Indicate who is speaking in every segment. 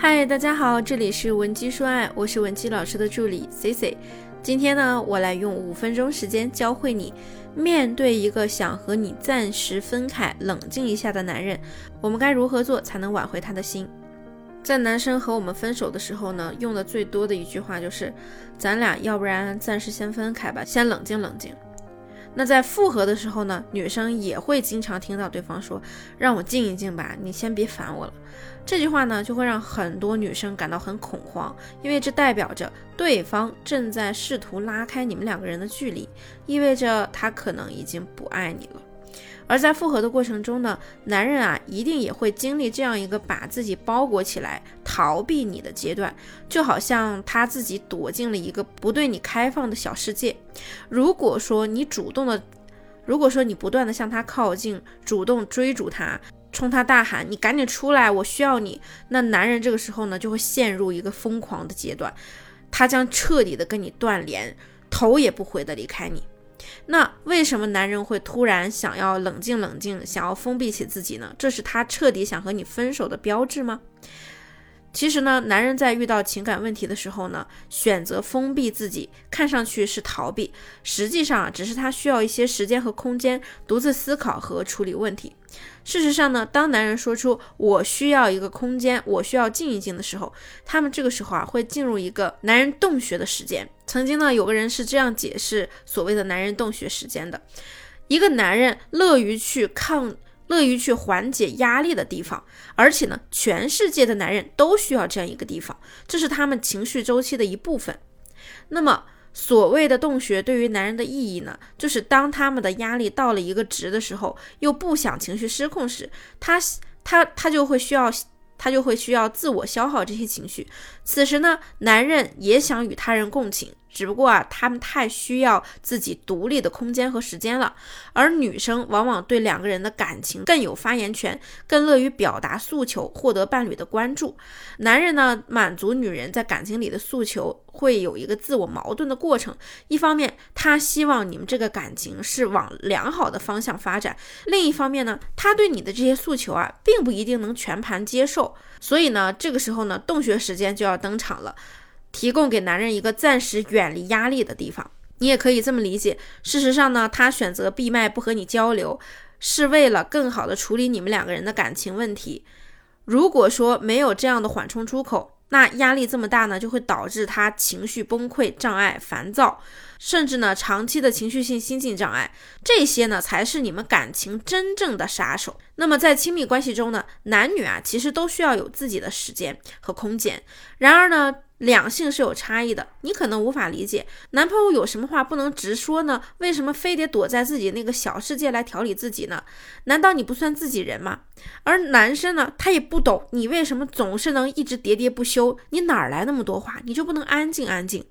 Speaker 1: 嗨，大家好，这里是文姬说爱，我是文姬老师的助理 C C。今天呢，我来用五分钟时间教会你，面对一个想和你暂时分开、冷静一下的男人，我们该如何做才能挽回他的心？在男生和我们分手的时候呢，用的最多的一句话就是：“咱俩要不然暂时先分开吧，先冷静冷静。”那在复合的时候呢，女生也会经常听到对方说：“让我静一静吧，你先别烦我了。”这句话呢，就会让很多女生感到很恐慌，因为这代表着对方正在试图拉开你们两个人的距离，意味着他可能已经不爱你了。而在复合的过程中呢，男人啊，一定也会经历这样一个把自己包裹起来逃避你的阶段，就好像他自己躲进了一个不对你开放的小世界。如果说你主动的，如果说你不断的向他靠近，主动追逐他。冲他大喊：“你赶紧出来，我需要你！”那男人这个时候呢，就会陷入一个疯狂的阶段，他将彻底的跟你断联，头也不回的离开你。那为什么男人会突然想要冷静冷静，想要封闭起自己呢？这是他彻底想和你分手的标志吗？其实呢，男人在遇到情感问题的时候呢，选择封闭自己，看上去是逃避，实际上啊，只是他需要一些时间和空间，独自思考和处理问题。事实上呢，当男人说出“我需要一个空间，我需要静一静”的时候，他们这个时候啊，会进入一个男人洞穴的时间。曾经呢，有个人是这样解释所谓的男人洞穴时间的：一个男人乐于去抗。乐于去缓解压力的地方，而且呢，全世界的男人都需要这样一个地方，这是他们情绪周期的一部分。那么，所谓的洞穴对于男人的意义呢，就是当他们的压力到了一个值的时候，又不想情绪失控时，他他他就会需要。他就会需要自我消耗这些情绪，此时呢，男人也想与他人共情，只不过啊，他们太需要自己独立的空间和时间了。而女生往往对两个人的感情更有发言权，更乐于表达诉求，获得伴侣的关注。男人呢，满足女人在感情里的诉求。会有一个自我矛盾的过程，一方面他希望你们这个感情是往良好的方向发展，另一方面呢，他对你的这些诉求啊，并不一定能全盘接受，所以呢，这个时候呢，洞穴时间就要登场了，提供给男人一个暂时远离压力的地方。你也可以这么理解，事实上呢，他选择闭麦不和你交流，是为了更好的处理你们两个人的感情问题。如果说没有这样的缓冲出口，那压力这么大呢，就会导致他情绪崩溃、障碍、烦躁，甚至呢长期的情绪性心境障碍，这些呢才是你们感情真正的杀手。那么在亲密关系中呢，男女啊其实都需要有自己的时间和空间。然而呢。两性是有差异的，你可能无法理解，男朋友有什么话不能直说呢？为什么非得躲在自己那个小世界来调理自己呢？难道你不算自己人吗？而男生呢，他也不懂你为什么总是能一直喋喋不休，你哪儿来那么多话？你就不能安静安静？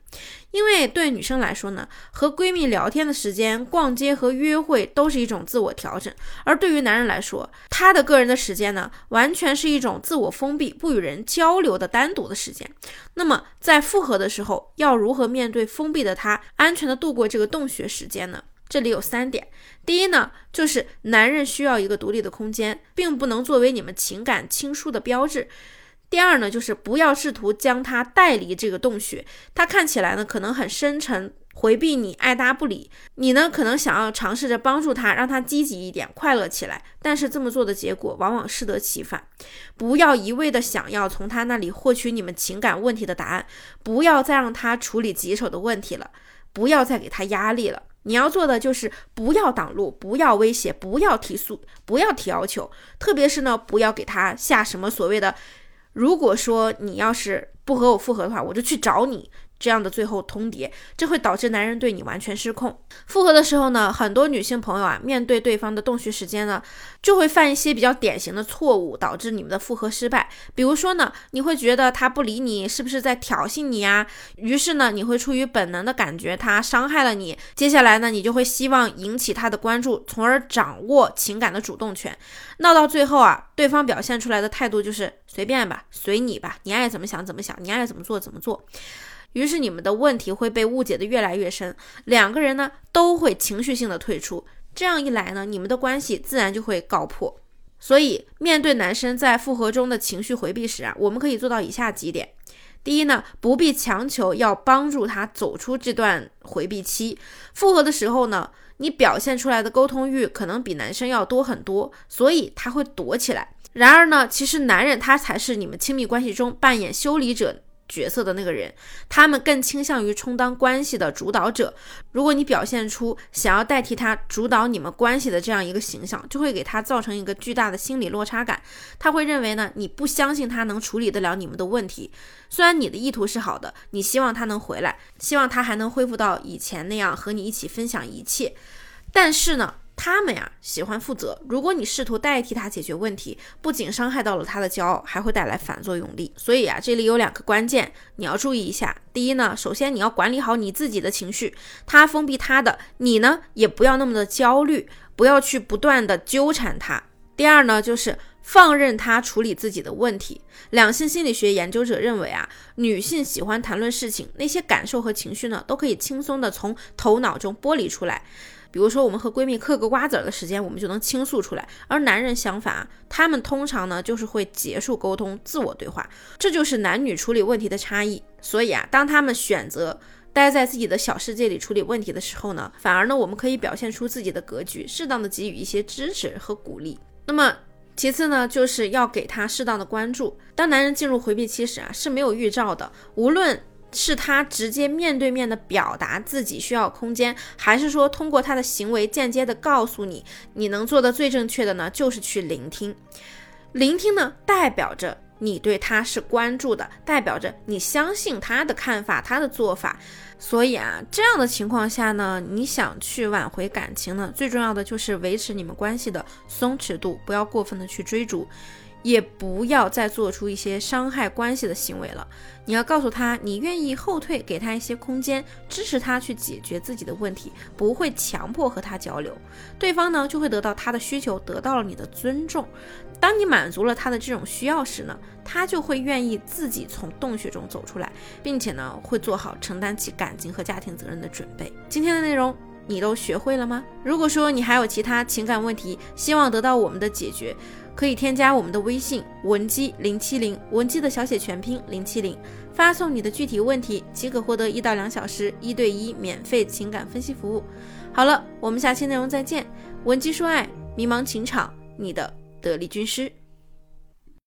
Speaker 1: 因为对女生来说呢，和闺蜜聊天的时间、逛街和约会都是一种自我调整；而对于男人来说，他的个人的时间呢，完全是一种自我封闭、不与人交流的单独的时间。那么，在复合的时候，要如何面对封闭的他，安全的度过这个洞穴时间呢？这里有三点：第一呢，就是男人需要一个独立的空间，并不能作为你们情感倾诉的标志。第二呢，就是不要试图将他带离这个洞穴。他看起来呢，可能很深沉，回避你，爱答不理。你呢，可能想要尝试着帮助他，让他积极一点，快乐起来。但是这么做的结果往往适得其反。不要一味的想要从他那里获取你们情感问题的答案。不要再让他处理棘手的问题了。不要再给他压力了。你要做的就是不要挡路，不要威胁，不要提速，不要提要求。特别是呢，不要给他下什么所谓的。如果说你要是不和我复合的话，我就去找你。这样的最后通牒，这会导致男人对你完全失控。复合的时候呢，很多女性朋友啊，面对对方的洞穴时间呢，就会犯一些比较典型的错误，导致你们的复合失败。比如说呢，你会觉得他不理你，是不是在挑衅你呀？于是呢，你会出于本能的感觉他伤害了你。接下来呢，你就会希望引起他的关注，从而掌握情感的主动权。闹到最后啊，对方表现出来的态度就是随便吧，随你吧，你爱怎么想怎么想，你爱怎么做怎么做。于是你们的问题会被误解的越来越深，两个人呢都会情绪性的退出，这样一来呢，你们的关系自然就会告破。所以，面对男生在复合中的情绪回避时啊，我们可以做到以下几点。第一呢，不必强求要帮助他走出这段回避期。复合的时候呢，你表现出来的沟通欲可能比男生要多很多，所以他会躲起来。然而呢，其实男人他才是你们亲密关系中扮演修理者。角色的那个人，他们更倾向于充当关系的主导者。如果你表现出想要代替他主导你们关系的这样一个形象，就会给他造成一个巨大的心理落差感。他会认为呢，你不相信他能处理得了你们的问题。虽然你的意图是好的，你希望他能回来，希望他还能恢复到以前那样和你一起分享一切，但是呢？他们呀喜欢负责，如果你试图代替他解决问题，不仅伤害到了他的骄傲，还会带来反作用力。所以啊，这里有两个关键，你要注意一下。第一呢，首先你要管理好你自己的情绪，他封闭他的，你呢也不要那么的焦虑，不要去不断的纠缠他。第二呢，就是放任他处理自己的问题。两性心理学研究者认为啊，女性喜欢谈论事情，那些感受和情绪呢，都可以轻松的从头脑中剥离出来。比如说，我们和闺蜜嗑个瓜子儿的时间，我们就能倾诉出来。而男人相反，他们通常呢就是会结束沟通，自我对话。这就是男女处理问题的差异。所以啊，当他们选择待在自己的小世界里处理问题的时候呢，反而呢我们可以表现出自己的格局，适当的给予一些支持和鼓励。那么其次呢，就是要给他适当的关注。当男人进入回避期时啊，是没有预兆的，无论。是他直接面对面的表达自己需要空间，还是说通过他的行为间接的告诉你，你能做的最正确的呢，就是去聆听。聆听呢，代表着你对他是关注的，代表着你相信他的看法，他的做法。所以啊，这样的情况下呢，你想去挽回感情呢，最重要的就是维持你们关系的松弛度，不要过分的去追逐。也不要再做出一些伤害关系的行为了。你要告诉他，你愿意后退，给他一些空间，支持他去解决自己的问题，不会强迫和他交流。对方呢，就会得到他的需求，得到了你的尊重。当你满足了他的这种需要时呢，他就会愿意自己从洞穴中走出来，并且呢，会做好承担起感情和家庭责任的准备。今天的内容你都学会了吗？如果说你还有其他情感问题，希望得到我们的解决。可以添加我们的微信文姬零七零，文姬的小写全拼零七零，发送你的具体问题即可获得一到两小时一对一免费情感分析服务。好了，我们下期内容再见。文姬说爱，迷茫情场，你的得力军师。